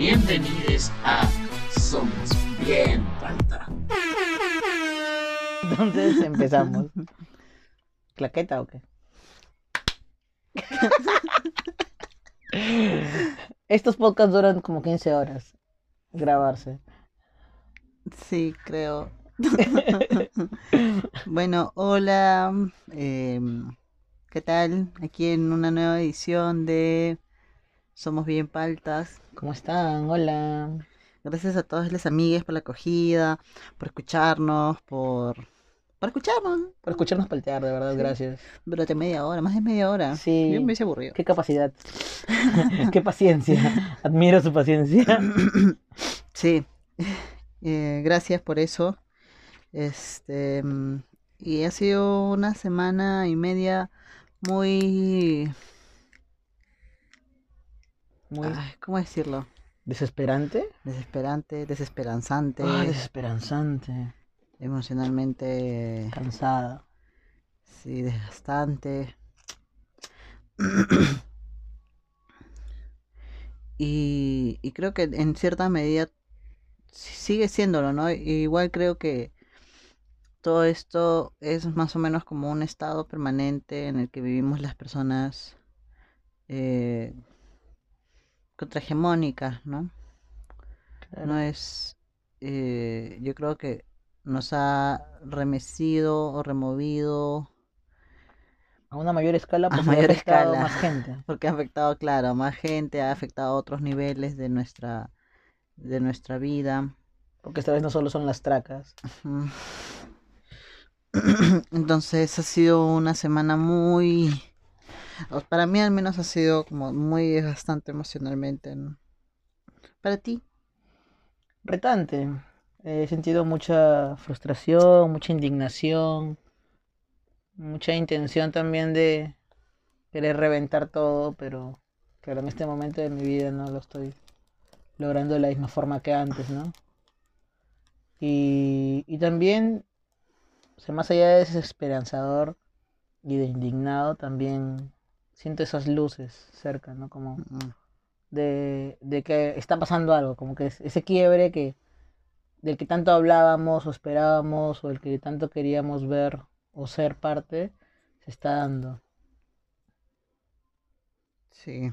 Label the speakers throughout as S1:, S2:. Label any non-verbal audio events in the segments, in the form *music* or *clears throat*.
S1: Bienvenidos a Somos Bien Palta.
S2: Entonces empezamos. *laughs* ¿Claqueta o qué? *laughs* Estos podcasts duran como 15 horas grabarse.
S3: Sí, creo. *laughs* bueno, hola. em, ¿Qué tal? Aquí en una nueva edición de Somos Bien Paltas.
S2: ¿Cómo están? Hola.
S3: Gracias a todas las amigas por la acogida, por escucharnos, por, por escucharnos
S2: Por escucharnos paltear, de verdad,
S3: Sí.
S2: gracias.
S3: durante media hora, más de media hora.
S2: Sí.
S3: Yo me hubiese aburrido.
S2: Qué capacidad. *laughs* Qué paciencia. *laughs* Admiro su paciencia. *coughs*
S3: Sí, eh, gracias por eso. Este, mm, y ha sido una semana y media muy,
S2: Muy
S3: ay, ¿cómo decirlo?
S2: desesperante.
S3: Desesperante, desesperanzante,
S2: Ay, desesperanzante.
S3: emocionalmente,
S2: Cansada.
S3: sí, desgastante. *clears throat* Y, y creo que en cierta medida sigue siéndolo, ¿no? Igual creo que todo esto es más o menos como un estado permanente en el que vivimos las personas eh, contrahegemónicas, ¿no? No es, eh, yo creo que nos ha remecido o removido,
S2: A una mayor escala,
S3: A mayor
S2: ha afectado
S3: escala.
S2: más gente. *laughs*
S3: porque ha afectado, claro, a más gente, ha afectado a otros niveles de nuestra, de nuestra vida.
S2: Porque esta vez no solo son las tracas. *clears throat*
S3: Entonces ha sido una semana muy, para mí al menos ha sido como muy desgastante emocionalmente. Para ti,
S2: Retante. He sentido mucha frustración, mucha indignación, mucha intención también de querer reventar todo, pero, pero en este momento de mi vida no lo estoy logrando de la misma forma que antes, ¿no? Y, y también, o más allá de desesperanzador y de indignado, también siento esas luces cerca, ¿no? Como de, de que está pasando algo, como que es- ese quiebre que del que tanto hablábamos o esperábamos o el que tanto queríamos ver o ser parte, se está dando.
S3: sí.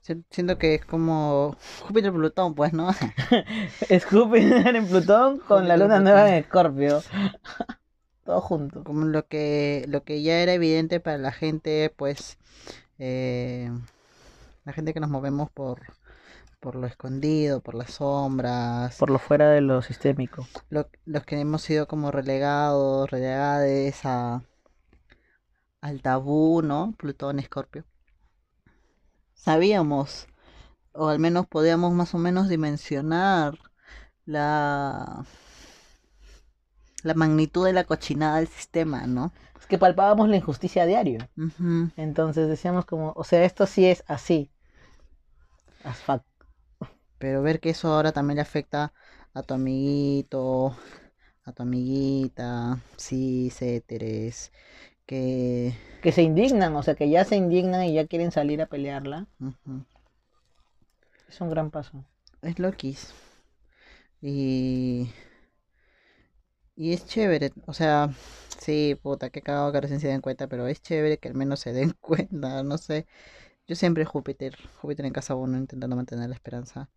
S3: Si- Siento que es como *laughs* Júpiter Plutón, pues, ¿no? *laughs*
S2: Es Júpiter en Plutón con la
S3: Júpiter
S2: luna nueva en Escorpio. *laughs* Todo junto.
S3: Como lo que, lo que ya era evidente para la gente, pues, eh, la gente que nos movemos por, por lo escondido, por las sombras,
S2: Por lo fuera de lo sistémico.
S3: lo- los que hemos sido como relegados, relegades a, al tabú, ¿no? Plutón, Escorpio. Sabíamos, o al menos podíamos más o menos dimensionar la, la magnitud de la cochinada del sistema, ¿no?
S2: Es que palpábamos la injusticia a diario. Entonces decíamos como, o sea, esto sí es así. As fuck.
S3: Pero ver que eso ahora también le afecta a tu amiguito, a tu amiguita, sí, éteres, que...
S2: Que se indignan, o sea, que ya se indignan y ya quieren salir a pelearla. Es un gran paso.
S3: Es loquis. Y... Y es chévere, o sea, sí, puta, qué cagado que recién se den cuenta, pero es chévere que al menos se den *laughs* cuenta, no sé. Yo siempre Júpiter, Júpiter en casa uno intentando mantener la esperanza.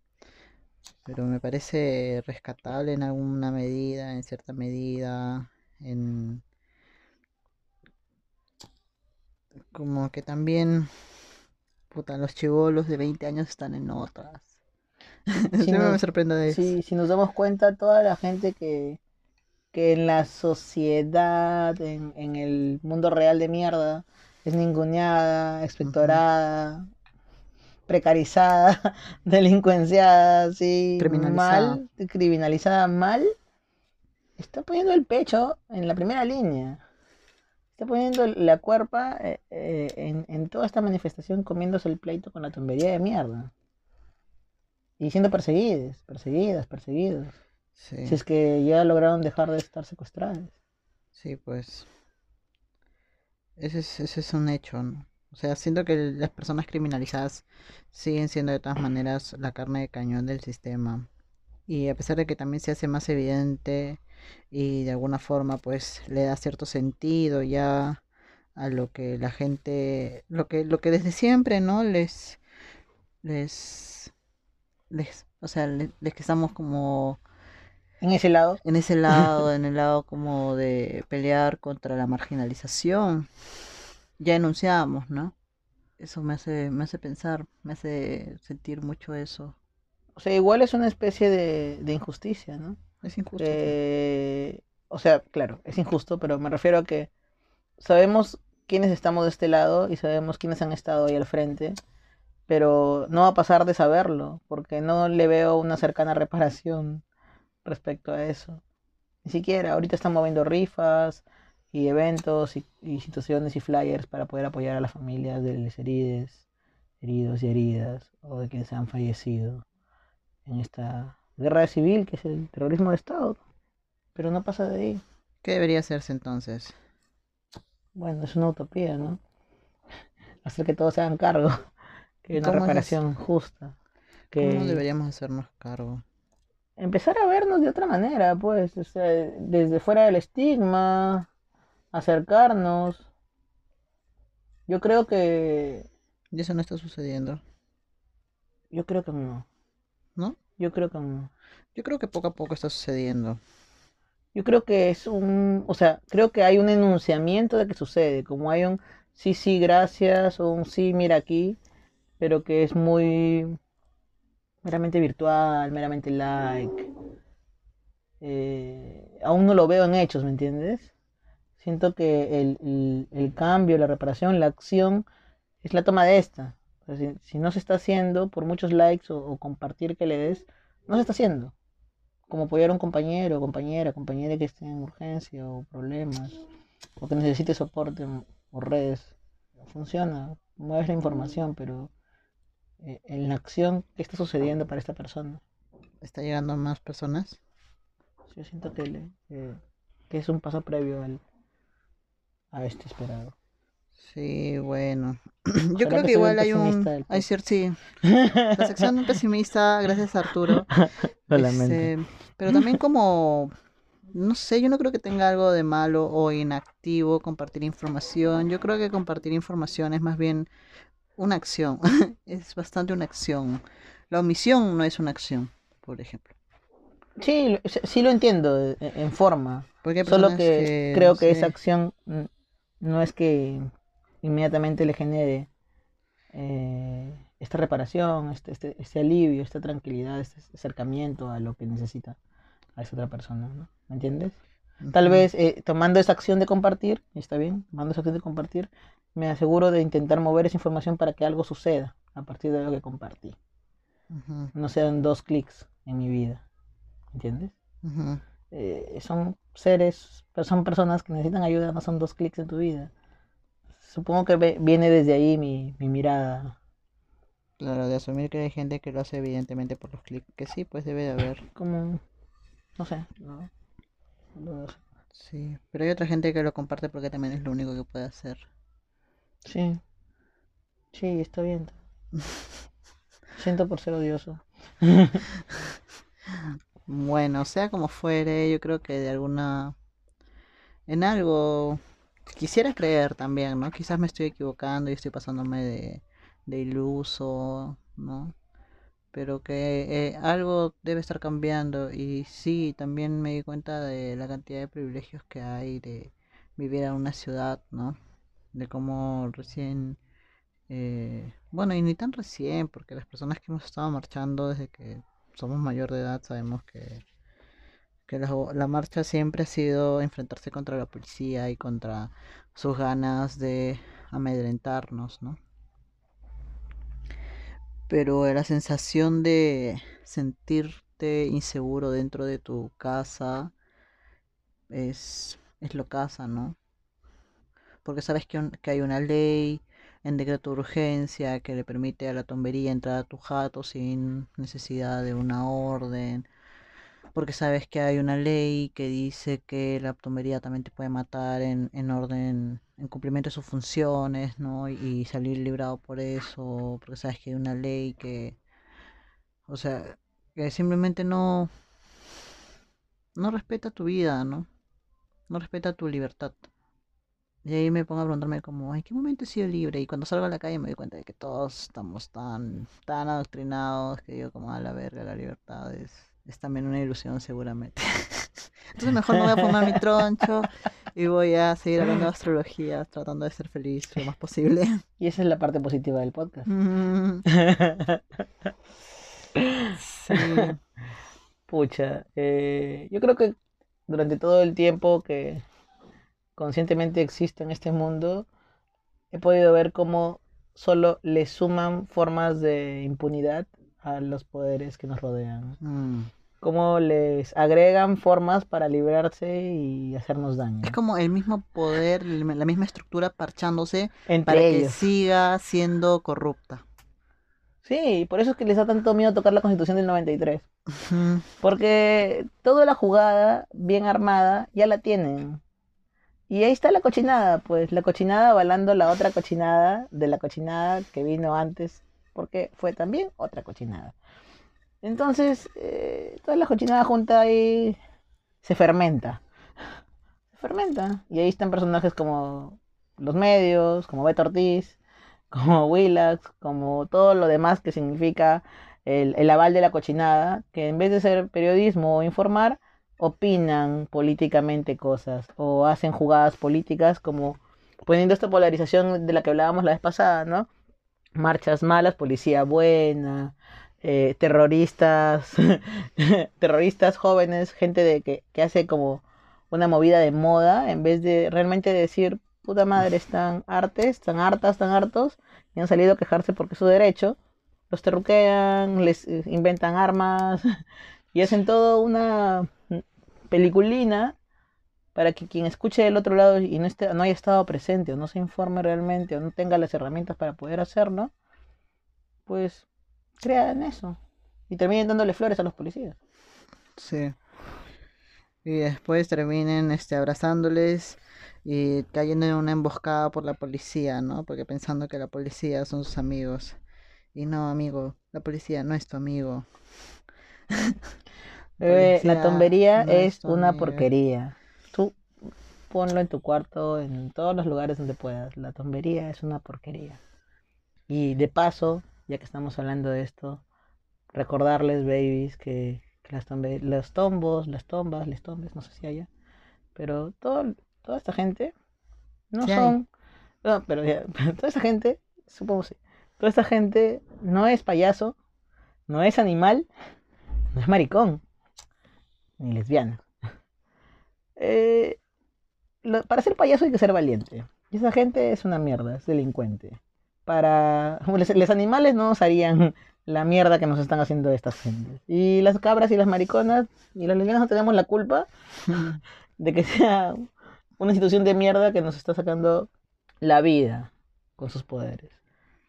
S3: Pero me parece rescatable en alguna medida, en cierta medida, en... Como que también, puta, los chivolos de 20 años están en otras. *laughs* Siempre me
S2: nos-
S3: sorprende de eso.
S2: Sí, si nos damos cuenta, toda la gente que, que en la sociedad, en, en el mundo real de mierda, es ninguneada, expectorada, precarizada, *laughs* delincuenciada, así,
S3: Criminalizada.
S2: mal, criminalizada mal, está poniendo el pecho en la primera línea. Está poniendo la cuerpa eh, eh, en, en toda esta manifestación comiéndose el pleito con la tontería de mierda. Y siendo perseguidos, perseguidas, perseguidos.
S3: Sí,
S2: Si es que ya lograron dejar de estar secuestrados.
S3: sí, pues. Ese es, ese es un hecho, ¿no? O sea, siento que las personas criminalizadas siguen siendo de todas maneras la carne de cañón del sistema. Y a pesar de que también se hace más evidente y de alguna forma pues le da cierto sentido ya a lo que la gente, lo que, lo que desde siempre, ¿no? Les, les, les, o sea, les, les que estamos como
S2: En ese lado,
S3: en ese lado, *laughs* en el lado como de pelear contra la marginalización. Ya enunciábamos, ¿no? Eso me hace, me hace pensar, me hace sentir mucho eso.
S2: o sea, igual es una especie de, de injusticia, ¿no?
S3: Es injusto.
S2: Eh, o sea, claro, es injusto, pero me refiero a que sabemos quiénes estamos de este lado y sabemos quiénes han estado ahí al frente, pero no va a pasar de saberlo, porque no le veo una cercana reparación respecto a eso. Ni siquiera, ahorita están moviendo rifas y eventos y, y situaciones y flyers para poder apoyar a las familias de los heridos, heridos y heridas, o de quienes han fallecido en esta guerra civil que es el terrorismo de Estado. Pero no pasa de ahí.
S3: ¿Qué debería hacerse entonces?
S2: Bueno, es una utopía, ¿no? *laughs* Hacer que todos se hagan cargo, *laughs* que
S3: ¿Y
S2: haya una
S3: es
S2: reparación justa, que
S3: ¿Cómo deberíamos hacernos cargo?
S2: Empezar a vernos de otra manera, pues, o sea, desde fuera del estigma, acercarnos. Yo creo que,
S3: Y eso no está sucediendo,
S2: yo creo que no,
S3: ¿no?
S2: yo creo que no.
S3: Yo creo que poco a poco está sucediendo.
S2: Yo creo que es un, o sea, creo que hay un enunciamiento de que sucede, como hay un sí, sí, gracias, o un sí, mira aquí, pero que es muy meramente virtual, meramente like. Eh, aún no lo veo en hechos, ¿me entiendes? Siento que el, el- cambio, la reparación, la acción es la toma de esta. Si, no se está haciendo, por muchos likes o, compartir que le des, no se está haciendo como apoyar a un compañero, compañera, compañera que esté en urgencia o problemas, o que necesite soporte o redes. Funciona, mueves la información, pero en la acción, ¿qué está sucediendo para esta persona?
S3: ¿Está llegando a más personas?
S2: Yo siento que, le- que- que es un paso previo al, a este esperado.
S3: Sí, bueno. *clears throat* Yo creo
S2: que
S3: que igual hay un... Hay cierto, sí. La sección *laughs* pesimista, gracias Arturo. *laughs*
S2: Lo lamento.
S3: Este, pero también como, no sé, yo no creo que tenga algo de malo o inactivo compartir información. Yo creo que compartir información es más bien una acción. *laughs* Es bastante una acción. La omisión no es una acción, por ejemplo.
S2: Sí, lo- sí lo entiendo eh, en forma.
S3: Porque
S2: Solo que, creo que esa acción no es que inmediatamente le genere eh, esta reparación, este, este, este alivio, esta tranquilidad, este acercamiento a lo que necesita a esa otra persona, ¿no? ¿Me entiendes? Tal vez eh, tomando esa acción de compartir, está bien, tomando esa acción de compartir, me aseguro de intentar mover esa información para que algo suceda a partir de lo que compartí. No sean dos clics en mi vida, ¿entiendes? eh, son seres, pero son personas que necesitan ayuda, no son dos clics en tu vida. Supongo que ve- viene desde ahí mi, mi mirada.
S3: Claro, de asumir que hay gente que lo hace evidentemente por los clics, que sí, pues debe de haber.
S2: Como, no sé, no,
S3: Sí, pero hay otra gente que lo comparte porque también es lo único que puede hacer.
S2: Sí, sí, está bien. *laughs* Siento por ser odioso. *laughs*
S3: Bueno, sea como fuere, yo creo que de alguna... En algo quisiera creer también, ¿no? Quizás me estoy equivocando y estoy pasándome de, de iluso, ¿no? Pero que eh, algo debe estar cambiando y sí, también me di cuenta de la cantidad de privilegios que hay de vivir en una ciudad, ¿no? De cómo recién, eh, bueno, y ni tan recién, porque las personas que hemos estado marchando desde que somos mayor de edad sabemos que, que la, la marcha siempre ha sido enfrentarse contra la policía y contra sus ganas de amedrentarnos, ¿no? Pero la sensación de sentirte inseguro dentro de tu casa es, es lo casa, ¿no? Porque sabes que, que hay una ley en decreto de urgencia que le permite a la tombería entrar a tu jato sin necesidad de una orden. Porque sabes que hay una ley que dice que la plomería también te puede matar en, en orden, en cumplimiento de sus funciones, ¿no? Y, y salir librado por eso, porque sabes que hay una ley que, o sea, que simplemente no, no respeta tu vida, ¿no? No respeta tu libertad. Y ahí me pongo a preguntarme como, ¿en qué momento he sido libre? Y cuando salgo a la calle me doy cuenta de que todos estamos tan, tan adoctrinados que digo como a la verga, la libertad es, es también una ilusión seguramente. *laughs* Entonces mejor no voy a fumar mi troncho y voy a seguir hablando de *laughs* astrología, tratando de ser feliz lo más *laughs* posible.
S2: Y esa es la parte positiva del podcast.
S3: Mm, sí.
S2: Pucha, eh, yo creo que durante todo el tiempo que conscientemente existo en este mundo, he podido ver cómo solo le suman formas de impunidad a los poderes que nos rodean.
S3: Mm.
S2: Cómo les agregan formas para librarse y hacernos daño.
S3: Es como el mismo poder, la misma estructura parchándose
S2: Entre
S3: para que siga siendo corrupta.
S2: Sí, por eso es que les da tanto miedo tocar la constitución del 93.
S3: Ujú.
S2: Porque toda la jugada bien armada ya la tienen. Y ahí está la cochinada, pues la cochinada avalando la otra cochinada de la cochinada que vino antes, porque fue también otra cochinada. Entonces, eh, toda la cochinada junta ahí se fermenta. Se fermenta. Y ahí están personajes como los medios, como Beto Ortiz, *laughs* como Willax, como todo lo demás que significa el, el aval de la cochinada, que en vez de ser periodismo o informar, opinan políticamente cosas o hacen jugadas políticas como poniendo esta polarización de la que hablábamos la vez pasada, ¿no? Marchas malas, policía buena, eh, terroristas, *laughs* terroristas jóvenes, gente de que, que hace como una movida de moda, en vez de realmente decir, puta madre, están hartes, están hartas, están hartos, y han salido a quejarse porque es su derecho, los terruquean, les eh, inventan armas *laughs* y hacen todo una peliculina para que quien escuche del otro lado y no, esté, no haya estado presente o no se informe realmente o no tenga las herramientas para poder hacerlo, pues crean eso y terminen dándole flores a los policías.
S3: Sí. Y después terminen este, abrazándoles y cayendo en una emboscada por la policía, ¿no? Porque pensando que la policía son sus amigos. Y no, amigo, la policía no es tu amigo.
S2: Bebé, *laughs* la
S3: Policía
S2: tombería
S3: no es
S2: una porquería. Ponlo en tu cuarto, en todos los lugares donde puedas. La tombería es una porquería. Y de paso, ya que estamos hablando de esto, recordarles, babies, que, que las tombe- los tombos, las tombas, les tombes, no sé si haya, pero todo, toda esta gente no
S3: Sí
S2: son. No, pero ya, *laughs* toda esta gente, supongo sí, toda esta gente no es payaso, no es animal, no es maricón, ni lesbiana. *laughs* Eh, lo- para ser payaso hay que ser valiente. Y esa gente es una mierda, es delincuente. Para *laughs* los, animales no nos harían la mierda que nos están haciendo estas gentes. Y las cabras y las mariconas y los lesbianas no tenemos la culpa *laughs* de que sea una institución de mierda que nos está sacando la vida con sus poderes.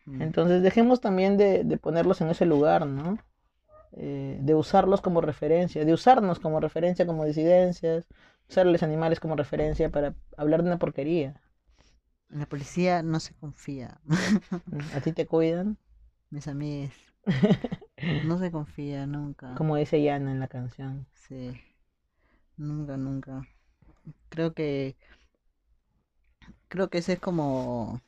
S3: Mm.
S2: Entonces dejemos también de, de ponerlos en ese lugar, ¿no? Eh, de usarlos como referencia, de usarnos como referencia como disidencias, usar los animales como referencia para hablar de una porquería.
S3: La policía no se confía.
S2: A ti te cuidan,
S3: Mis amigos. *laughs* No se confía nunca.
S2: como dice Yana en la canción.
S3: Sí. Nunca, nunca. Creo que. Creo que ese es como.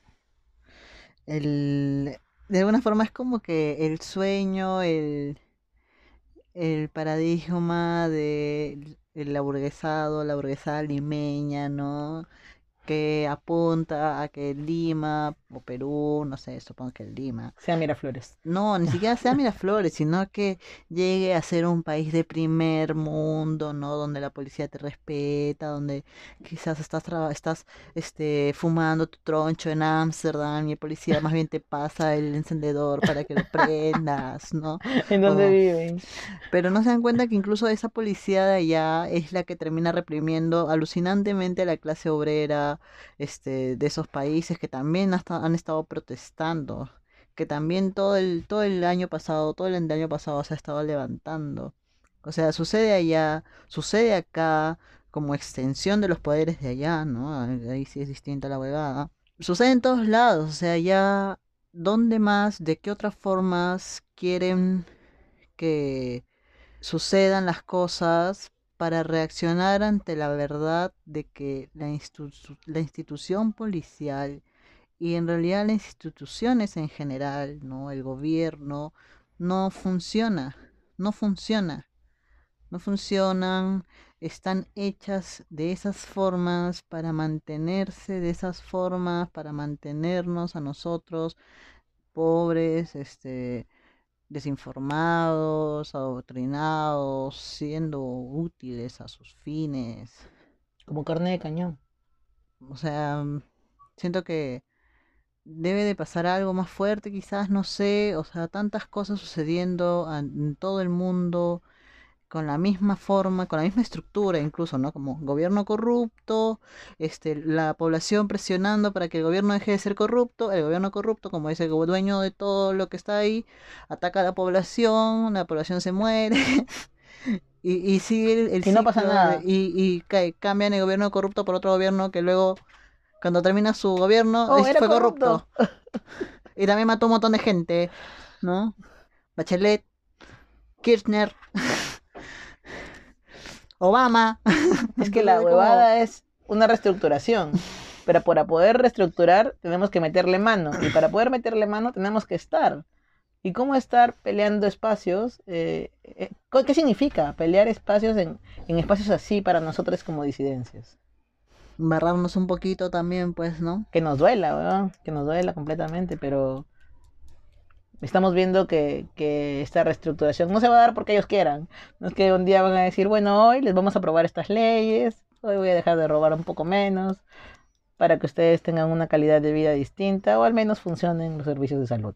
S3: El. De alguna forma es como que el sueño, el. El paradigma de el aburguesado, la burguesada limeña, ¿no? Que apunta a que Lima o Perú, no sé, supongo que Lima,
S2: Sea Miraflores.
S3: no, ni *laughs* siquiera sea Miraflores, sino que llegue a ser un país de primer mundo, ¿no? Donde la policía te respeta, donde quizás estás, estás este, fumando tu troncho en Ámsterdam y el policía más bien te pasa el encendedor para que lo prendas, ¿no? *laughs*
S2: ¿En dónde
S3: Oh.
S2: viven?
S3: Pero no se dan cuenta que incluso esa policía de allá es la que termina reprimiendo alucinantemente a la clase obrera este, de esos países que también hasta han estado protestando, que también todo el, todo el año pasado, todo el año pasado se ha estado levantando O sea, sucede allá, sucede acá, como extensión de los poderes de allá, ¿no? Ahí ahí sí es distinta la huevada. Sucede en todos lados, o sea, ya, ¿dónde más, de qué otras formas quieren que sucedan las cosas para reaccionar ante la verdad de que la, la institución policial y en realidad las instituciones en general, ¿no? El gobierno no funciona, no funciona, no funcionan, están hechas de esas formas para mantenerse de esas formas, para mantenernos a nosotros pobres, este, desinformados, adoctrinados, siendo útiles a sus fines.
S2: Como carne de cañón.
S3: O sea, siento que debe de pasar algo más fuerte, quizás, no sé, o sea, tantas cosas sucediendo en todo el mundo con la misma forma, con la misma estructura incluso, ¿no? Como gobierno corrupto, este, la población presionando para que el gobierno deje de ser corrupto, el gobierno corrupto, como es el dueño de todo lo que está ahí, ataca a la población, la población se muere. *laughs* Y, y sigue el, el
S2: Y no pasa nada.
S3: y, y ca- cambian el gobierno corrupto por otro gobierno que luego, cuando termina su gobierno,
S2: Oh,
S3: fue
S2: corrupto.
S3: corrupto. *laughs* Y también mató un montón de gente, ¿no? Bachelet, Kirchner, *laughs* Obama. *laughs*
S2: Es que la
S3: como-
S2: huevada es una reestructuración. Pero para poder reestructurar tenemos que meterle mano. Y para poder meterle mano tenemos que estar. ¿Y cómo estar peleando espacios? Eh, eh, ¿co- ¿Qué significa pelear espacios en, en espacios así para nosotros como disidencias?
S3: Embarrarnos un poquito también, pues, ¿no?
S2: Que nos duela, weón, que nos duela completamente, pero estamos viendo que, que esta reestructuración no se va a dar porque ellos quieran. No es que un día van a decir, bueno, hoy les vamos a aprobar estas leyes, hoy voy a dejar de robar un poco menos, para que ustedes tengan una calidad de vida distinta o al menos funcionen los servicios de salud.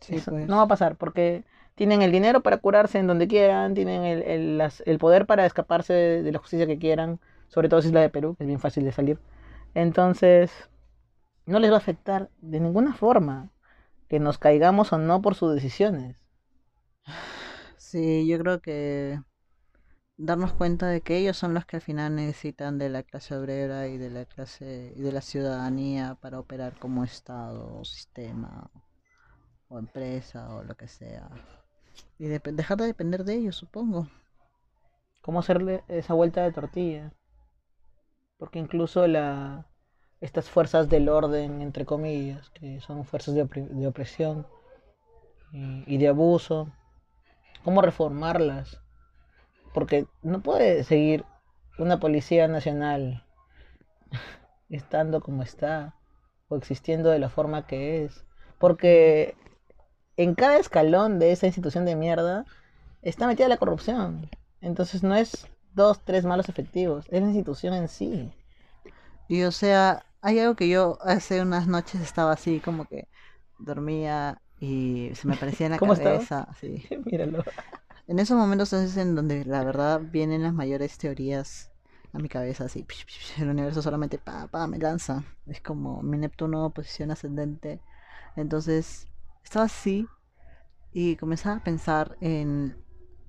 S3: Sí,
S2: Eso
S3: pues.
S2: No va a pasar porque tienen el dinero para curarse en donde quieran, tienen el, el- las- el poder para escaparse de, de la justicia que quieran, sobre todo si es la de Perú, es bien fácil de salir. Entonces, no les va a afectar de ninguna forma que nos caigamos o no por sus decisiones.
S3: Sí, yo creo que darnos cuenta de que ellos son los que al final necesitan de la clase obrera y de la clase y de la ciudadanía para operar como estado o sistema o empresa o lo que sea. Y dejar de depender de ellos, supongo.
S2: ¿Cómo hacerle esa vuelta de tortilla? Porque incluso la, estas fuerzas del orden, entre comillas, que son fuerzas de, de opresión y, y de abuso, ¿cómo reformarlas? Porque no puede seguir una policía nacional *laughs* estando como está o existiendo de la forma que es. Porque en cada escalón de esa institución de mierda está metida la corrupción. Entonces no es dos, tres malos efectivos, es la institución en sí.
S3: Y o sea, hay algo que yo hace unas noches estaba así como que dormía y se me aparecía en la *laughs* cabeza, así. *laughs*
S2: Míralo.
S3: En esos momentos es en donde la verdad vienen las mayores teorías a mi cabeza, así. El universo solamente pa, pa, me lanza. Es como mi Neptuno, posición ascendente. Entonces, estaba así y comenzaba a pensar en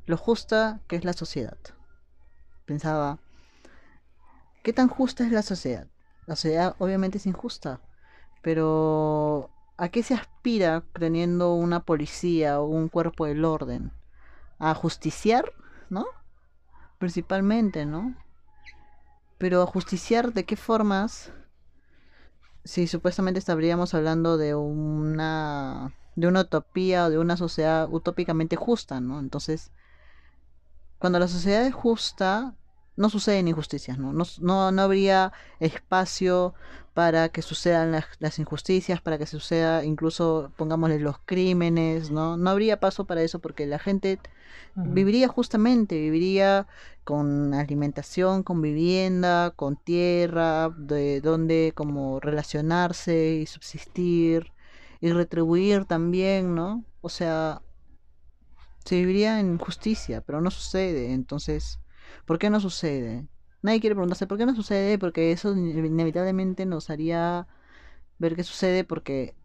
S3: lo justa que es la sociedad. Pensaba, ¿qué tan justa es la sociedad? La sociedad obviamente es injusta, pero ¿a qué se aspira teniendo una policía o un cuerpo del orden? a justiciar, ¿no? Principalmente, ¿no? Pero a justiciar de qué formas si supuestamente estaríamos hablando de una de una utopía o de una sociedad utópicamente justa, ¿no? Entonces, cuando la sociedad es justa, no suceden injusticias, ¿no? No, no, no habría espacio para que sucedan las, las injusticias, para que suceda incluso, pongámosle, los crímenes, ¿no? No habría paso para eso porque la gente viviría justamente, viviría con alimentación, con vivienda, con tierra, de donde como relacionarse y subsistir y retribuir también, ¿no? O sea, se viviría en justicia, pero no sucede, entonces, ¿por qué no sucede? Nadie quiere preguntarse por qué no sucede, porque eso inevitablemente nos haría ver qué sucede porque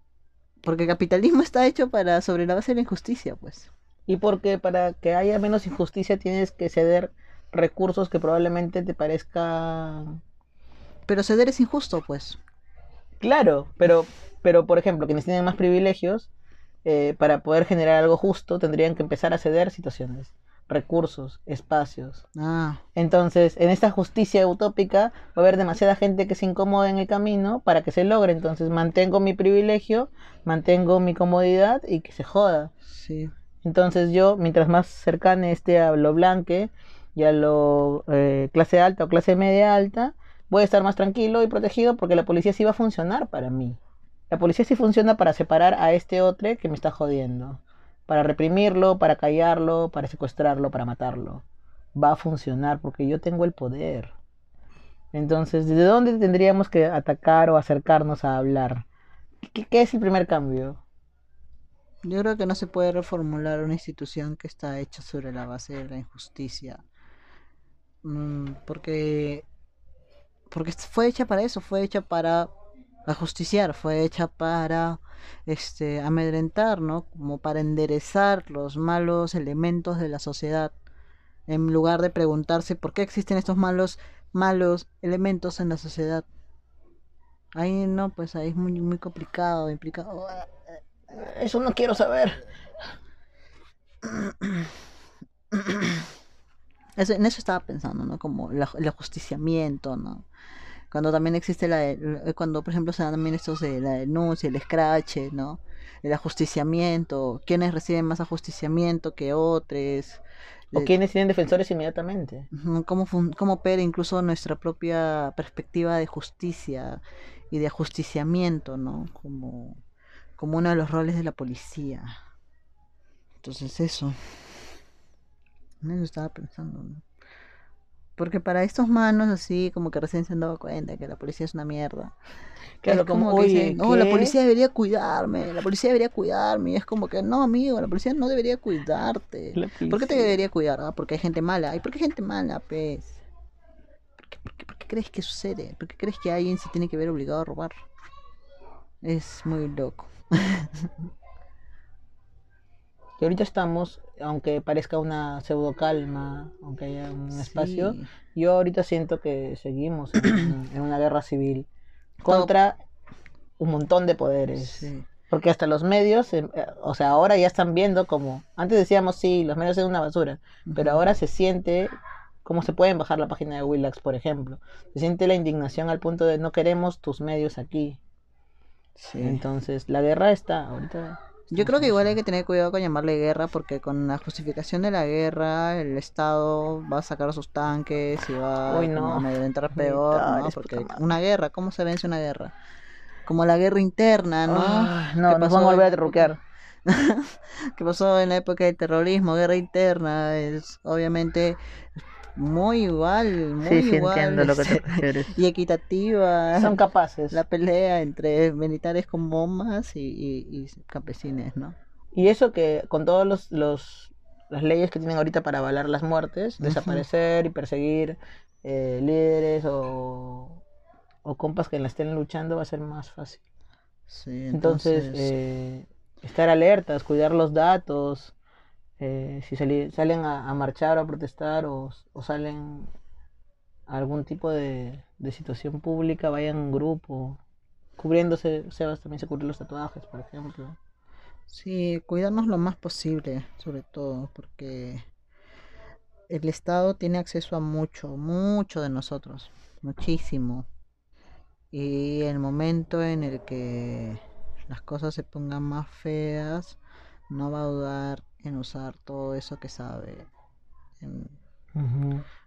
S3: porque el capitalismo *laughs* está hecho para sobre la base de la injusticia, pues.
S2: Y porque para que haya menos injusticia tienes que ceder recursos que probablemente te parezcan
S3: Pero ceder es injusto, pues.
S2: Claro, pero, pero por ejemplo, quienes tienen más privilegios, eh, para poder generar algo justo, tendrían que empezar a ceder situaciones, recursos, espacios.
S3: Ah,
S2: Entonces, en esta justicia utópica va a haber demasiada gente que se incomoda en el camino para que se logre. Entonces, mantengo mi privilegio, mantengo mi comodidad y que se joda.
S3: sí.
S2: Entonces, yo, mientras más cercane esté a lo blanque y a lo eh, clase alta o clase media alta, voy a estar más tranquilo y protegido porque la policía sí va a funcionar para mí. La policía sí funciona para separar a este otro que me está jodiendo. Para reprimirlo, para callarlo, para secuestrarlo, para matarlo. Va a funcionar porque yo tengo el poder. Entonces, ¿desde dónde tendríamos que atacar o acercarnos a hablar? ¿Qué, qué es el primer cambio?
S3: Yo creo que no se puede reformular una institución que está hecha sobre la base de la injusticia. Mm, porque porque fue hecha para eso, fue hecha para ajusticiar, fue hecha para este amedrentar, ¿no? Como para enderezar los malos elementos de la sociedad en lugar de preguntarse por qué existen estos malos malos elementos en la sociedad. Ahí no, pues ahí es muy muy complicado, implica
S2: Eso no quiero saber. *clears throat*
S3: Eso- en eso estaba pensando, ¿no? Como el ajusticiamiento, ¿no? Cuando también existe la, el- cuando por ejemplo se dan también estos de la denuncia, el escrache, ¿no? El ajusticiamiento, quiénes reciben más ajusticiamiento que otros,
S2: ¿O
S3: eh,
S2: quienes tienen defensores inmediatamente?
S3: cómo, cómo opera incluso nuestra propia perspectiva de justicia y de ajusticiamiento, ¿no? Como, como uno de los roles de la policía. Entonces eso. En eso estaba pensando, ¿no? Porque para estos manos así, como que recién se han dado cuenta que la policía es una mierda.
S2: Claro,
S3: es
S2: como,
S3: como, que dicen, no, la policía debería cuidarme, la policía debería cuidarme. Y es como que, no, amigo, la policía no debería cuidarte. ¿Por qué te debería cuidar? Ah, porque hay gente mala. ¿Y por qué hay gente mala, pues? ¿Por qué, por qué- por qué crees que sucede? ¿Por qué crees que alguien se tiene que ver obligado a robar? Es muy loco. *laughs*
S2: Y ahorita estamos, aunque parezca una pseudo calma, aunque haya un espacio, yo ahorita siento que seguimos en, una- *clears throat* en una guerra civil contra un montón de poderes.
S3: Sí.
S2: Porque hasta los medios, em, eh, o sea, ahora ya están viendo como, antes decíamos, sí, los medios son una basura, pero ahora se siente cómo se pueden bajar la página de Willax, por ejemplo. Se siente la indignación al punto de no queremos tus medios aquí.
S3: Sí.
S2: Entonces, la guerra está ahorita.
S3: Yo creo que igual hay que tener cuidado con llamarle guerra porque con la justificación de la guerra el Estado va a sacar sus tanques y va
S2: Uy,
S3: como
S2: no.
S3: a amedrentar *laughs* peor, ¿no? Porque una guerra, ¿cómo se vence una guerra? Como la guerra interna, ¿no? ¿Qué
S2: no, nos van a volver a derruquear. *laughs*
S3: que pasó en la época del terrorismo, guerra interna, es obviamente muy igual, muy
S2: Sí, sí,
S3: igual
S2: entiendo lo que te
S3: este,
S2: refieres. *laughs*
S3: y equitativa
S2: Son capaces.
S3: la pelea entre militares con bombas y, y- y campesines, ¿no?
S2: Y eso que con todos los, los las leyes que tienen ahorita para avalar las muertes, desaparecer y perseguir eh, líderes o, o compas que la estén luchando va a ser más fácil.
S3: Sí,
S2: Entonces,
S3: entonces,
S2: eh, estar alertas, cuidar los datos, eh, si salen a, a marchar o a protestar o, o salen a algún tipo de, de situación pública, vayan en grupo, cubriéndose, Sebas también se cubre los tatuajes, por ejemplo.
S3: sí, cuidarnos lo más posible, sobre todo, porque el Estado tiene acceso a mucho, mucho de nosotros, muchísimo. Y el momento en el que las cosas se pongan más feas, no va a dudar en usar todo eso que sabe. en-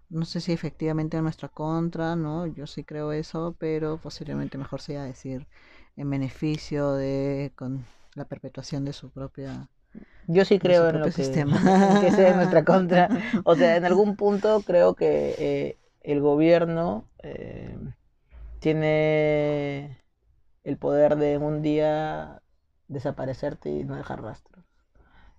S3: no sé si efectivamente en nuestra contra, ¿no? Yo sí creo eso, pero posiblemente mejor sea decir en beneficio de con la perpetuación de su propia
S2: Yo sí creo en lo que,
S3: sistema. *laughs*
S2: que sea en nuestra contra. *laughs* O sea, en algún punto creo que eh, el gobierno eh, tiene el poder de un día desaparecerte y no dejar rastro.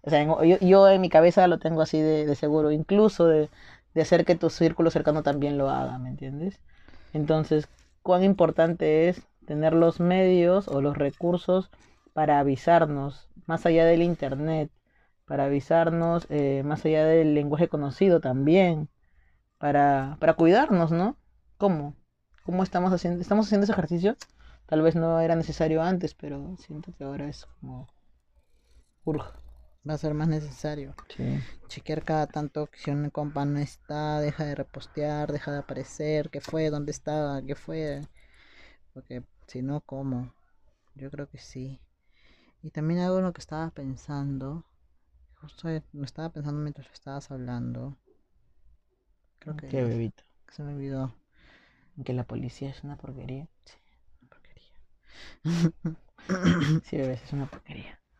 S2: O sea, en- yo, yo en mi cabeza lo tengo así de, de seguro, incluso de, de hacer que tu círculo cercano también lo haga, ¿me entiendes? Entonces, cuán importante es tener los medios o los recursos para avisarnos, más allá del internet, para avisarnos, eh, más allá del lenguaje conocido también, para, para cuidarnos, ¿no? ¿Cómo? ¿Cómo estamos haciendo? ¿Estamos haciendo ese ejercicio? Tal vez no era necesario antes, pero siento que ahora es como urge.
S3: Va a ser más necesario.
S2: Sí.
S3: Chequear cada tanto que si un compa no está, deja de repostear, deja de aparecer, qué fue, dónde estaba, qué fue. Porque si no, ¿cómo? Yo creo que sí. Y también algo en lo que estaba pensando, justo lo estaba pensando mientras estabas hablando. Creo que,
S2: Qué bebito.
S3: se me olvidó.
S2: Que la policía es una porquería.
S3: Porquería.
S2: Sí, bebés, es una porquería. *laughs*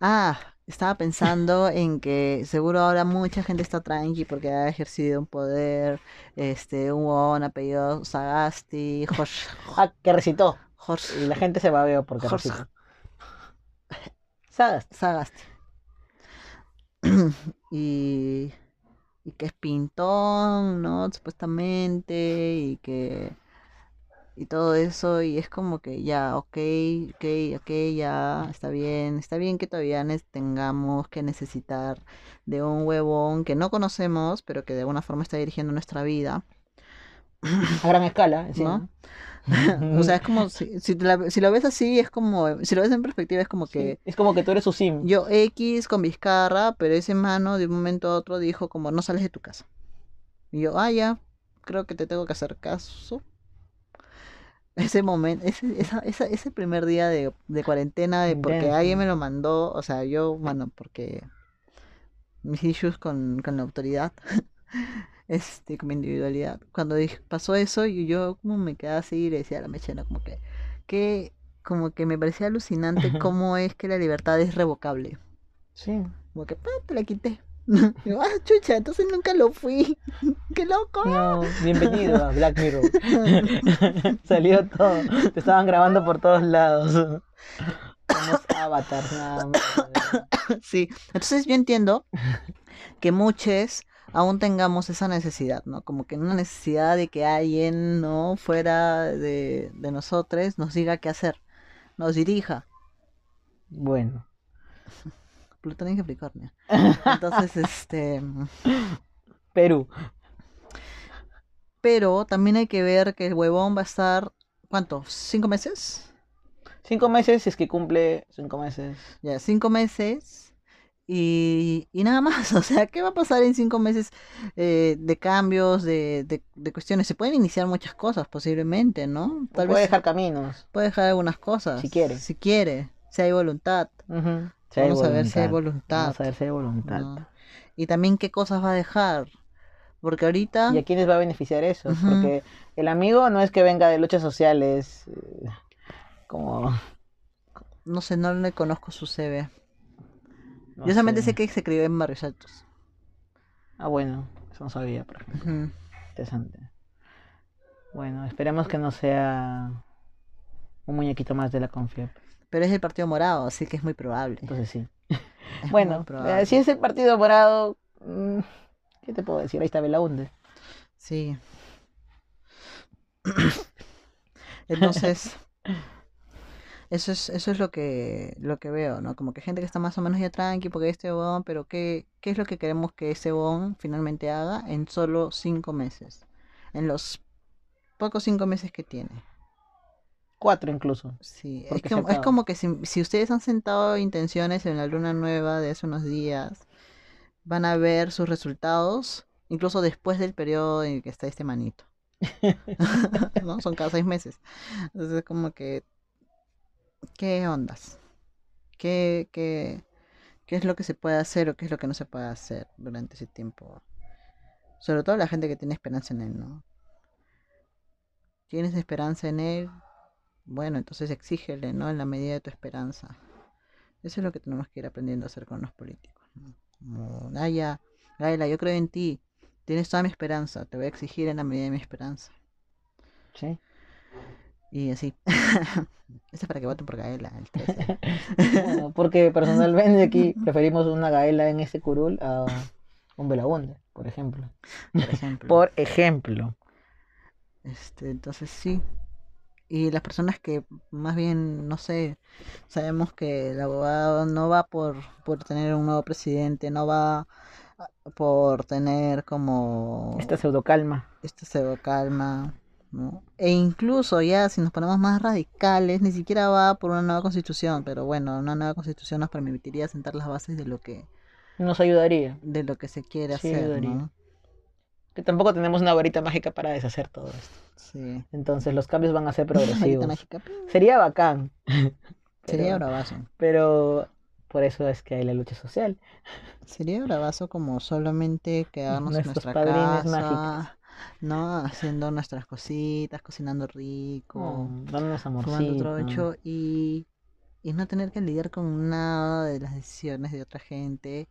S3: Ah, estaba pensando en que seguro ahora mucha gente está tranqui porque ha ejercido un poder, este, un huevón apellido Sagasti, Jorge,
S2: Ah, que recitó.
S3: Jorge
S2: Y la gente se babeó porque
S3: Jorge.
S2: recitó. Sagasti.
S3: Sagasti. *clears throat* y, y que es pintón, ¿no? Supuestamente, y que y todo eso, y es como que ya, ok, ok, ok, ya, está bien, está bien que todavía tengamos que necesitar de un huevón que no conocemos, pero que de alguna forma está dirigiendo nuestra vida,
S2: A gran escala, *clears throat* encima. *laughs*
S3: o sea, es como, *laughs* si, si, la- si lo ves así, es como, si lo ves en perspectiva, es como
S2: Sí,
S3: que
S2: Es como que tú eres su sim.
S3: yo X con Vizcarra, pero ese mano de un momento a otro dijo como no sales de tu casa. Y yo, ah, ya, creo que te tengo que hacer caso. Ese momento, ese, esa, esa- ese primer día de, de cuarentena, de porque
S2: Intenso.
S3: alguien me lo mandó, o sea, yo, bueno, porque mis issues con, con la autoridad, *laughs* este, con mi individualidad. Cuando dije- pasó eso, y yo como me quedaba así y le decía a la mechena como que, que, como que me parecía alucinante cómo es que la libertad es revocable.
S2: Sí.
S3: Como que, pa, te la quité. *laughs* Digo, ah, chucha, entonces nunca lo fui. *laughs* ¡Qué loco!
S2: No, bienvenido a Black Mirror. *laughs* Salió todo. Te estaban grabando por todos lados. Somos *coughs* avatars, nada más. *coughs*
S3: Sí, entonces yo entiendo que muchos aún tengamos esa necesidad, ¿no? Como que una necesidad de que alguien, ¿no? Fuera de, de nosotros nos diga qué hacer, nos dirija.
S2: Bueno.
S3: Plutón y Capricornio. *laughs* Entonces, este...
S2: Perú.
S3: Pero también hay que ver que el huevón va a estar, ¿cuánto? ¿Cinco meses?
S2: Cinco meses, si es que cumple cinco meses.
S3: Ya, cinco meses y, y nada más. *laughs* O sea, ¿qué va a pasar en cinco meses eh, de cambios, de, de, de cuestiones? Se pueden iniciar muchas cosas posiblemente, ¿no?
S2: Puede dejar caminos.
S3: puede dejar algunas cosas.
S2: Si quiere.
S3: Si quiere, si hay voluntad.
S2: Si
S3: Vamos a ver si hay
S2: voluntad. Vamos a ver si hay voluntad.
S3: ¿no? Y también qué cosas va a dejar. Porque ahorita...
S2: ¿Y a quiénes va a beneficiar eso? Porque el amigo no es que venga de luchas sociales. eh, Como.
S3: No sé, no le conozco su CV.
S2: no
S3: Yo solamente
S2: sé.
S3: sé que se escribió en Barrios Altos.
S2: Ah, bueno. Eso no sabía, por ejemplo. Interesante. Bueno, esperemos que no sea un muñequito más de la Confiep.
S3: Pero es el Partido Morado, así que es muy probable.
S2: Entonces sí. *laughs*
S3: Es
S2: Bueno, eh, si es el partido morado, mm, ¿qué te puedo decir? Ahí está Belaunde.
S3: Sí. *coughs* Entonces, *laughs* eso es, eso es lo que, lo que veo, ¿no? Como que gente que está más o menos ya tranqui porque este bon, pero ¿qué, ¿qué es lo que queremos que ese bon finalmente haga en solo cinco meses? En los pocos cinco meses que tiene.
S2: Cuatro incluso.
S3: Sí, es, que- es como que si, si ustedes han sentado intenciones en la luna nueva de hace unos días, van a ver sus resultados incluso después del periodo en el que está este manito. *laughs* *laughs* ¿No? Son cada seis meses. Entonces es como que, ¿qué ondas? ¿Qué, qué, qué es lo que se puede hacer o qué es lo que no se puede hacer durante ese tiempo? Sobre todo la gente que tiene esperanza en él, ¿no? ¿Tienes esperanza en él? Bueno, entonces exígele, ¿no? En la medida de tu esperanza. Eso es lo que tenemos que ir aprendiendo a hacer con los políticos. ¿no? Como, Naya, Gaela, yo creo en ti. Tienes toda mi esperanza. Te voy a exigir en la medida de mi esperanza.
S2: Sí.
S3: Y así. *laughs* Esto es para que voten por Gaela, el 13.
S2: Bueno, *laughs* porque personalmente aquí preferimos una gaela en este curul a un Belaunde, por ejemplo.
S3: Por ejemplo. *laughs*
S2: Por ejemplo.
S3: Este, entonces sí. Y las personas que más bien, no sé, sabemos que el abogado no va por, por tener un nuevo presidente, no va por tener como
S2: Esta pseudocalma.
S3: esta pseudo calma, ¿no? E incluso ya si nos ponemos más radicales, ni siquiera va por una nueva constitución, pero bueno, una nueva constitución nos permitiría sentar las bases de lo que,
S2: Nos ayudaría.
S3: de lo que se quiere
S2: Sí,
S3: hacer,
S2: ayudaría.
S3: ¿no?
S2: Que tampoco tenemos una varita mágica para deshacer todo esto.
S3: Sí.
S2: Entonces los cambios van a ser *laughs* progresivos. Sería bacán. *laughs*
S3: Sería bravazo.
S2: pero por eso es que hay la lucha social.
S3: Sería bravazo como solamente quedarnos en
S2: Nuestros
S3: nuestra
S2: padrines
S3: casa,
S2: mágicos.
S3: ¿no? Haciendo nuestras cositas, cocinando rico,
S2: Mm, dándonos
S3: fumando trocho y, y no tener que lidiar con nada de las decisiones de otra gente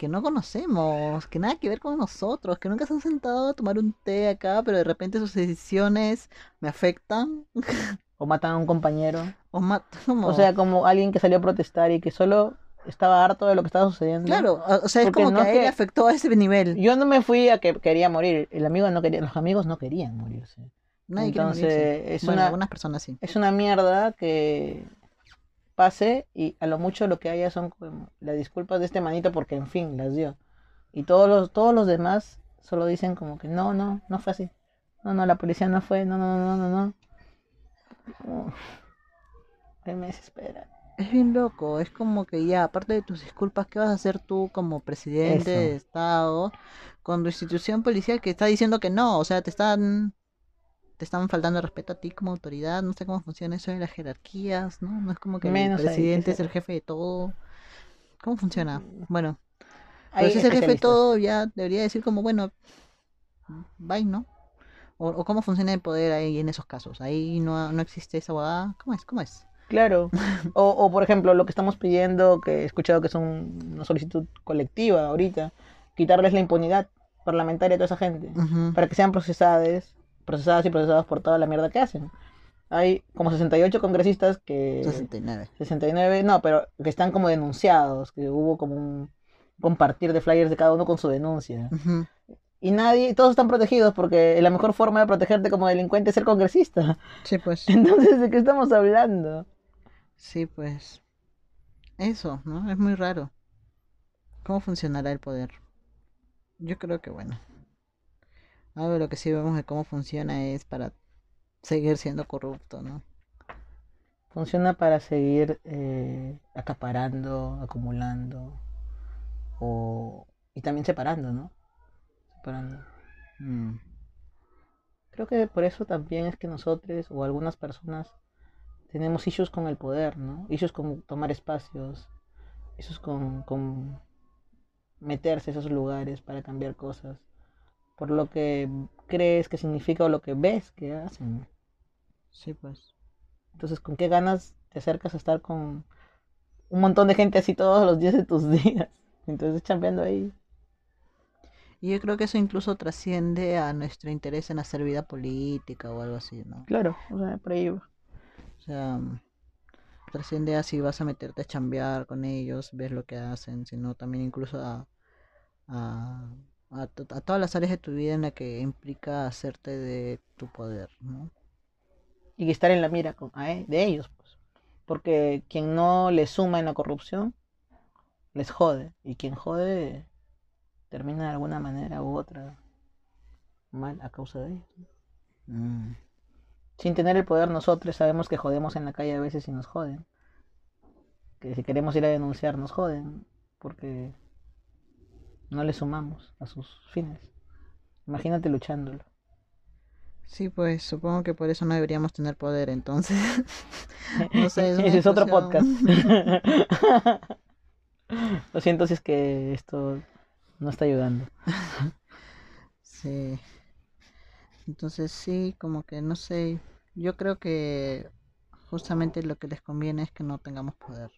S3: que no conocemos, que nada que ver con nosotros, que nunca se han sentado a tomar un té acá, pero de repente sus decisiones me afectan *laughs*
S2: O matan a un compañero.
S3: o matan. *laughs*
S2: O sea, como alguien que salió a protestar y que solo estaba harto de lo que estaba sucediendo.
S3: claro, o sea, es
S2: Porque
S3: como
S2: no
S3: que a él
S2: que-
S3: afectó a ese nivel.
S2: Yo no me fui a que quería morir. El amigo no quería, los amigos no querían morirse.
S3: Nadie quiere
S2: Entonces,
S3: morirse.
S2: es
S3: Bueno,
S2: una-
S3: algunas personas sí.
S2: Es una mierda que pase y a lo mucho lo que haya son las disculpas de este manito porque en fin las dio. Y todos los, todos los demás solo dicen como que no, no, no fue así. No, no, la policía no fue, no, no, no, no, no. Ay, me desespera.
S3: Es bien loco, es como que ya, aparte de tus disculpas, ¿qué vas a hacer tú como presidente de. Estado con tu institución policial que está diciendo que no? O sea, te están te están faltando el respeto a ti como autoridad, no sé cómo funciona eso de las jerarquías, ¿no? No es como que el
S2: Menos
S3: presidente es el jefe de todo. ¿Cómo funciona? Bueno,
S2: Hay
S3: pero si es el jefe de todo, ya debería decir como, bueno, bye, ¿no? O, o cómo funciona el poder ahí en esos casos. Ahí no, no existe esa abogada. ¿Cómo es? ¿Cómo es?
S2: Claro. *laughs* O, o, por ejemplo, lo que estamos pidiendo, que he escuchado que es un- una solicitud colectiva ahorita, quitarles la impunidad parlamentaria a toda esa gente, para que sean procesadas, procesadas y procesados por toda la mierda que hacen. Hay como 68 congresistas que...
S3: 69.
S2: 69, no, pero que están como denunciados, que hubo como un compartir de flyers de cada uno con su denuncia. Y nadie, todos están protegidos porque la mejor forma de protegerte como delincuente es ser congresista.
S3: Sí, pues. *laughs*
S2: Entonces, ¿de qué estamos hablando?
S3: Sí, pues. Eso, ¿no? Es muy raro. ¿Cómo funcionará el poder? Yo creo que, bueno. Algo de lo que sí vemos de cómo funciona es para seguir siendo corrupto, ¿no?
S2: Funciona para seguir eh, acaparando, acumulando o y también separando, ¿no? Separando.
S3: Mm.
S2: Creo que por eso también es que nosotros o algunas personas tenemos issues con el poder, ¿no? Issues con tomar espacios, issues con, con meterse a esos lugares para cambiar cosas, por lo que crees que significa o lo que ves que hacen.
S3: Sí, pues.
S2: Entonces, ¿con qué ganas te acercas a estar con un montón de gente así todos los días de tus *laughs* días? Entonces, chambeando ahí.
S3: Y yo creo que eso incluso trasciende a nuestro interés en hacer vida política o algo así, ¿no?
S2: Claro, o sea, por ahí va.
S3: O sea, trasciende a si vas a meterte a chambear con ellos, ves lo que hacen, sino también incluso a, a, a, to- a todas las áreas de tu vida en la que implica hacerte de tu poder, ¿no?
S2: Y estar en la mira con, a e- de ellos, pues. Porque quien no le suma en la corrupción, les jode. Y quien jode, termina de alguna manera u otra mal a causa de ellos.
S3: Mm,
S2: Sin tener el poder nosotros sabemos que jodemos en la calle a veces y nos joden. Que si queremos ir a denunciar nos joden porque no le sumamos a sus fines. Imagínate luchándolo.
S3: Sí, pues supongo que por eso no deberíamos tener poder, entonces. *laughs* No sé, es
S2: Ese es otro podcast. *laughs* Lo siento si es que esto no está ayudando. *laughs*
S3: Sí. Entonces sí, como que no sé, yo creo que justamente lo que les conviene es que no tengamos poder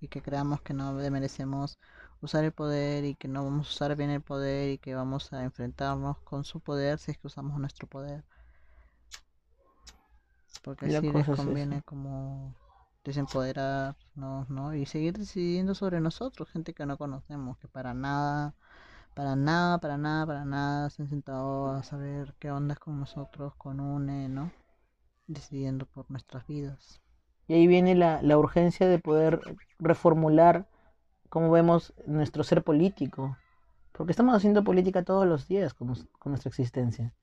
S3: y que creamos que no merecemos usar el poder y que no vamos a usar bien el poder y que vamos a enfrentarnos con su poder si es que usamos nuestro poder. Porque así les
S2: es
S3: conviene como desempoderarnos, ¿no? Y seguir decidiendo sobre nosotros, gente que no conocemos, que para nada para nada, para nada, para nada se han sentado a saber qué onda es con nosotros, con UNE, ¿no? decidiendo por nuestras vidas.
S2: Y ahí viene la, la urgencia de poder reformular cómo vemos nuestro ser político. Porque estamos haciendo política todos los días con, nuestra existencia.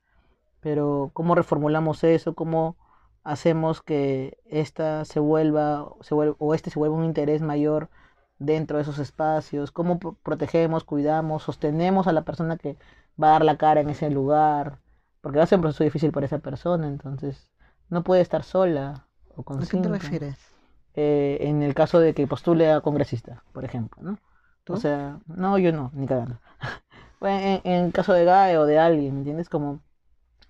S2: Pero cómo reformulamos eso, cómo hacemos que esta se vuelva, se o este se vuelva un interés mayor dentro de esos espacios, cómo pro- protegemos, cuidamos, sostenemos a la persona que va a dar la cara en ese lugar, porque va a ser un proceso difícil para esa persona, entonces no puede estar sola o con
S3: ¿A qué te refieres?
S2: Eh, en el caso de que postule a congresista, por ejemplo, ¿no?
S3: ¿Tú?
S2: O sea, no, yo no, ni cagando. *laughs* Bueno, en, en el caso de Gae o de alguien, ¿me ¿entiendes? Como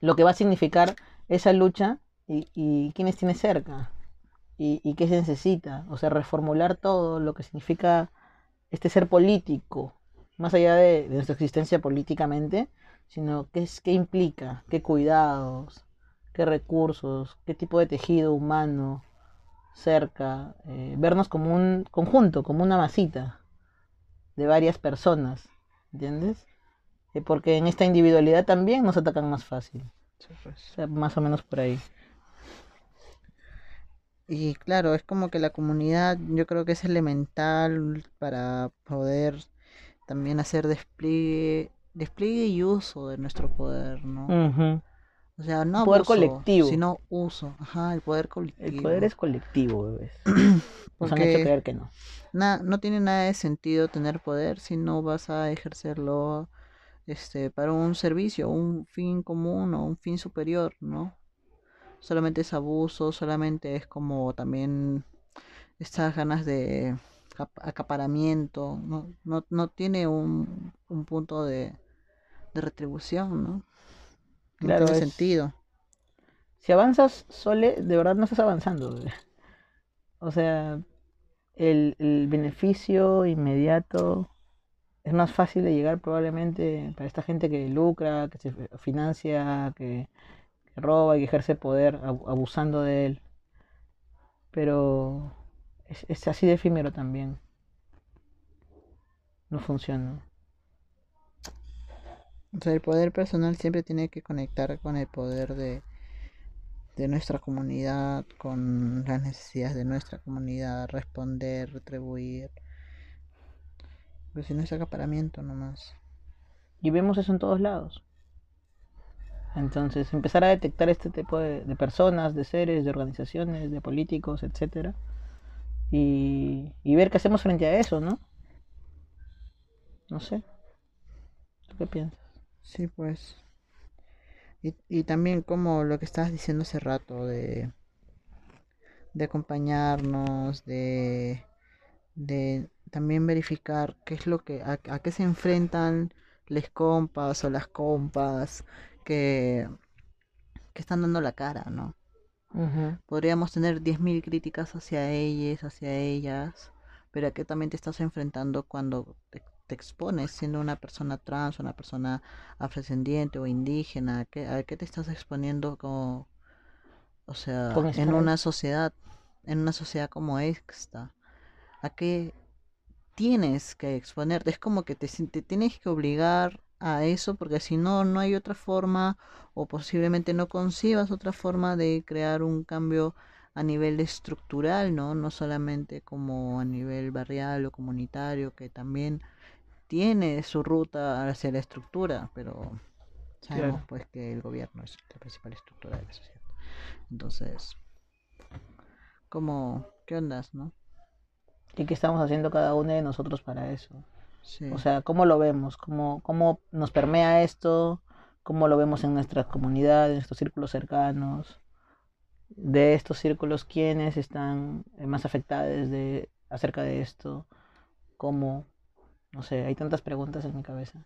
S2: lo que va a significar esa lucha y, y quiénes tiene cerca y, y qué se necesita. O sea, reformular todo lo que significa este ser político, más allá de, de nuestra existencia políticamente, sino qué, es, qué implica, qué cuidados, qué recursos, qué tipo de tejido humano cerca, eh, vernos como un conjunto, como una masita de varias personas, ¿entiendes? Eh, porque en esta individualidad también nos atacan más fácil,
S3: Sí, pues.
S2: o sea, más o menos por ahí.
S3: Y claro, es como que la comunidad yo creo que es elemental para poder también hacer despliegue, despliegue y uso de nuestro poder, ¿no? O sea, no
S2: Poder
S3: abuso,
S2: colectivo.
S3: sino uso. Ajá, el poder colectivo.
S2: El poder es colectivo, bebés. Nos han hecho creer que no.
S3: Na- no tiene nada de sentido tener poder si no vas a ejercerlo este, para un servicio, un fin común o un fin superior, ¿no? Solamente es abuso, solamente es como también estas ganas de cap- acaparamiento, no, no, no tiene un, un punto de, de retribución, ¿no? No
S2: Claro,
S3: tiene
S2: es-
S3: sentido.
S2: Si avanzas, Sole, de verdad no estás avanzando. O sea, el, el beneficio inmediato es más fácil de llegar probablemente para esta gente que lucra, que se financia, que, que roba y que ejerce poder abu- abusando de él. Pero es, es así de efímero también. No funciona.
S3: O sea, el poder personal siempre tiene que conectar con el poder de, de nuestra comunidad, con las necesidades de nuestra comunidad, responder, retribuir. Pero si no es acaparamiento nomás.
S2: Y vemos eso en todos lados. Entonces, empezar a detectar este tipo de, de personas, de seres, de organizaciones, de políticos, etcétera, y, y ver qué hacemos frente a eso, ¿no? No sé. ¿Tú qué piensas?
S3: Sí, pues. Y, y también como lo que estabas diciendo hace rato de, de acompañarnos, de, de también verificar qué es lo que, a, a qué se enfrentan les compas o las compas que, que están dando la cara, ¿no? Podríamos tener 10.000 críticas hacia ellas, hacia ellas, pero ¿a qué también te estás enfrentando cuando te, te expones siendo una persona trans, una persona afrodescendiente o indígena? ¿A qué, a qué te estás exponiendo como, o sea, en una sociedad, en una sociedad como esta? ¿A qué tienes que exponerte? Es como que te, te tienes que obligar a eso porque si no, no hay otra forma o posiblemente no concibas otra forma de crear un cambio a nivel estructural, ¿no? No solamente como a nivel barrial o comunitario, que también tiene su ruta hacia la estructura, pero sabemos
S2: Claro.
S3: pues que el gobierno es la principal estructura de la sociedad. Entonces, como, ¿qué ondas, no?
S2: ¿Y qué estamos haciendo cada uno de nosotros para eso?
S3: Sí.
S2: O sea, ¿cómo lo vemos? ¿Cómo, cómo nos permea esto? ¿Cómo lo vemos en nuestras comunidades, en nuestros círculos cercanos? De estos círculos, ¿quiénes están más afectados de, acerca de esto? ¿Cómo? No sé, hay tantas preguntas en mi cabeza.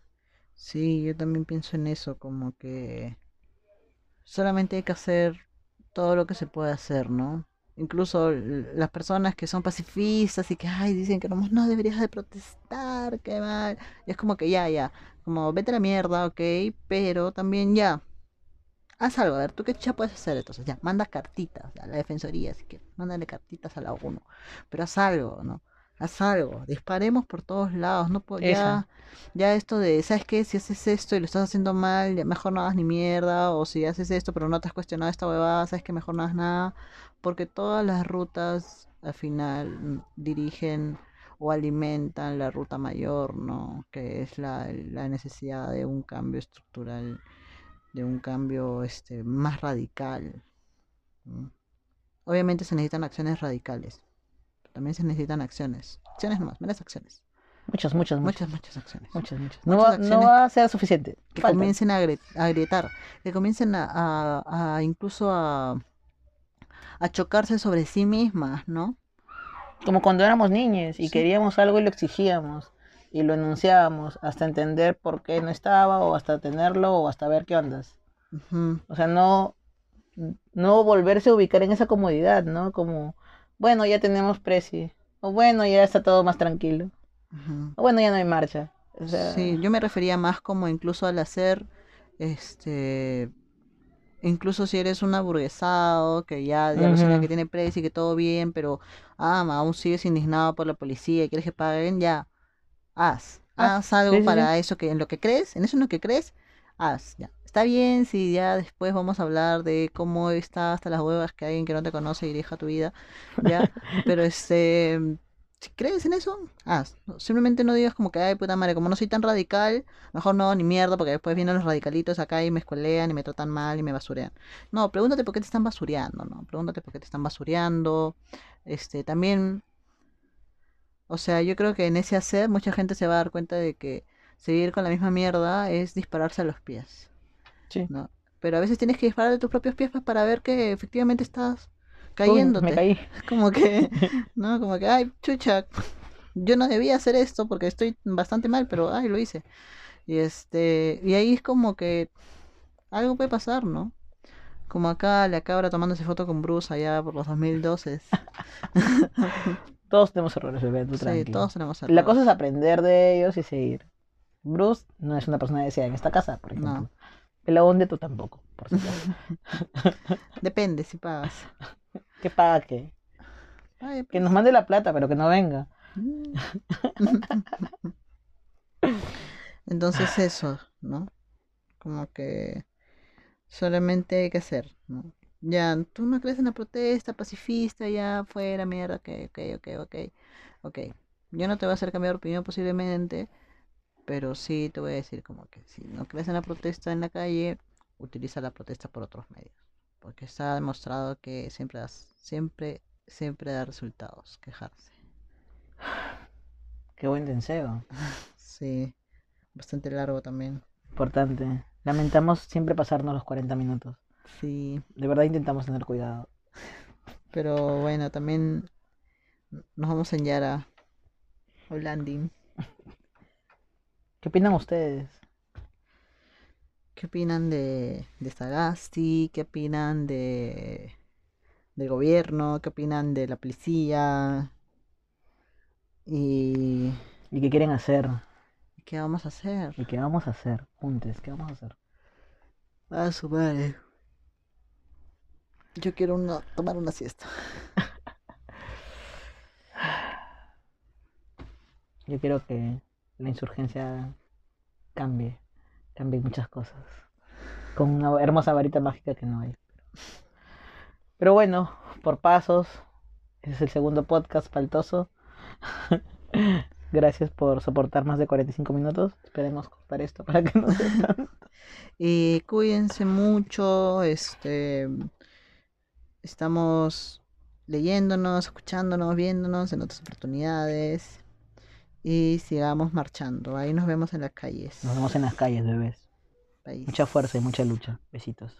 S3: Sí, yo también pienso en eso, como que solamente hay que hacer todo lo que se puede hacer, ¿no? Incluso las personas que son pacifistas y que, ay, dicen que no, no deberías de protestar, qué mal. Es como que ya, ya, como vete a la mierda, ok, pero también ya, haz algo, a ver, ¿tú qué ya puedes hacer entonces? Ya, manda cartitas a la defensoría, si quieres, mándale cartitas a la ONU, pero haz algo, ¿no? Haz algo, disparemos por todos lados, no po- ya, ya esto de, ¿sabes qué? Si haces esto y lo estás haciendo mal, mejor no hagas ni mierda, o si haces esto pero no te has cuestionado esta huevada, ¿sabes que Mejor no hagas nada, porque todas las rutas al final mm, dirigen o alimentan la ruta mayor, ¿no? Que es la, la necesidad de un cambio estructural, de un cambio este, más radical. ¿no? Obviamente se necesitan acciones radicales, también se necesitan acciones. Acciones nomás, meras acciones.
S2: Muchas, muchas, muchas.
S3: Muchas, muchas acciones.
S2: Muchas, muchas. No,
S3: Muchas
S2: va, no va a ser suficiente.
S3: Que
S2: Faltan.
S3: comiencen a, agrietar, que comiencen a, a- a incluso a, a chocarse sobre sí mismas, ¿no?
S2: Como cuando éramos niños y
S3: Sí.
S2: queríamos algo y lo exigíamos y lo enunciábamos hasta entender por qué no estaba o hasta tenerlo o hasta ver qué ondas. O sea, no, no volverse a ubicar en esa comodidad, ¿no? Como, bueno, ya tenemos precio. O bueno, ya está todo más tranquilo. O bueno, ya no hay marcha. O sea,
S3: Sí, yo me refería más como incluso al hacer, este, incluso si eres un aburguesado, que ya, ya alucina
S2: Ujú.
S3: que tiene precio y que todo bien, pero ah, aún sigues indignado por la policía y quieres que paguen, ya, haz,
S2: Haz,
S3: haz algo
S2: sí, sí, sí.
S3: para eso que en lo que crees, en eso en lo que crees, haz, ya. Está bien si ya después vamos a hablar de cómo está hasta las huevas que alguien que no te conoce dirija tu vida, ya, *laughs* pero este, si crees en eso, haz. Simplemente no digas como que, ay, puta madre, como no soy tan radical, mejor no, ni mierda, porque después vienen los radicalitos acá y me escuelean y me tratan mal y me basurean. No, pregúntate por qué te están basureando, ¿no? Pregúntate por qué te están basureando. Este, también, o sea, yo creo que en ese hacer mucha gente se va a dar cuenta de que seguir con la misma mierda es dispararse a los pies,
S2: sí.
S3: ¿no? Pero a veces tienes que disparar de tus propios pies pues, para ver que efectivamente estás
S2: Uy,
S3: cayéndote.
S2: me caí. *laughs*
S3: Como que, *laughs* ¿no? Como que, ay, chucha, yo no debía hacer esto porque estoy bastante mal, pero ay, lo hice. Y este, y ahí es como que algo puede pasar, ¿no? Como acá la cabra tomándose foto con Bruce allá por los 2012.
S2: Todos tenemos errores, bebé, tú
S3: Sí, todos tenemos
S2: La
S3: errores.
S2: cosa es aprender de ellos y seguir. Bruce no es una persona deseada en esta casa, por
S3: No.
S2: El de tú tampoco, por acaso. *laughs*
S3: Depende si pagas.
S2: ¿Qué paga qué?
S3: Ay,
S2: Que nos mande la plata, pero que no venga.
S3: Mm. *laughs* Entonces eso, ¿no? Como que solamente hay que hacer, ¿no? Ya, tú no crees en la protesta pacifista, ya fuera, mierda, ok, ok, ok, ok, ok. Yo no te voy a hacer cambiar de opinión posiblemente, pero sí te voy a decir como que si no crees en la protesta en la calle, utiliza la protesta por otros medios. Porque está demostrado que siempre, das- siempre, siempre da resultados, quejarse.
S2: Qué buen deseo. *laughs*
S3: Sí, bastante largo también.
S2: Importante. Lamentamos siempre pasarnos los 40 minutos.
S3: Sí,
S2: De verdad intentamos tener cuidado. *laughs*
S3: pero bueno, también nos vamos en Yara. O landing. *laughs*
S2: ¿Qué opinan ustedes?
S3: ¿Qué opinan de, de Sagasti? ¿Qué opinan de del gobierno? ¿Qué opinan de la policía? ¿Y
S2: ¿Y qué quieren hacer?
S3: qué vamos a hacer?
S2: ¿Y qué vamos a hacer? Juntes, ¿qué vamos a hacer?
S3: A su madre. Yo quiero una- tomar una siesta. *laughs*
S2: Yo quiero que la insurgencia cambie, cambie muchas cosas. Con una hermosa varita mágica que no hay. Pero bueno, por pasos, ese es el segundo podcast faltoso. *laughs* Gracias por soportar más de 45 minutos. Esperemos cortar esto para que no sea tanto. *laughs*
S3: Y cuídense mucho, este estamos leyéndonos, escuchándonos, viéndonos en otras oportunidades y sigamos marchando. Ahí nos vemos en las calles.
S2: Nos vemos en las calles, bebés.
S3: País.
S2: Mucha fuerza y mucha lucha. Besitos.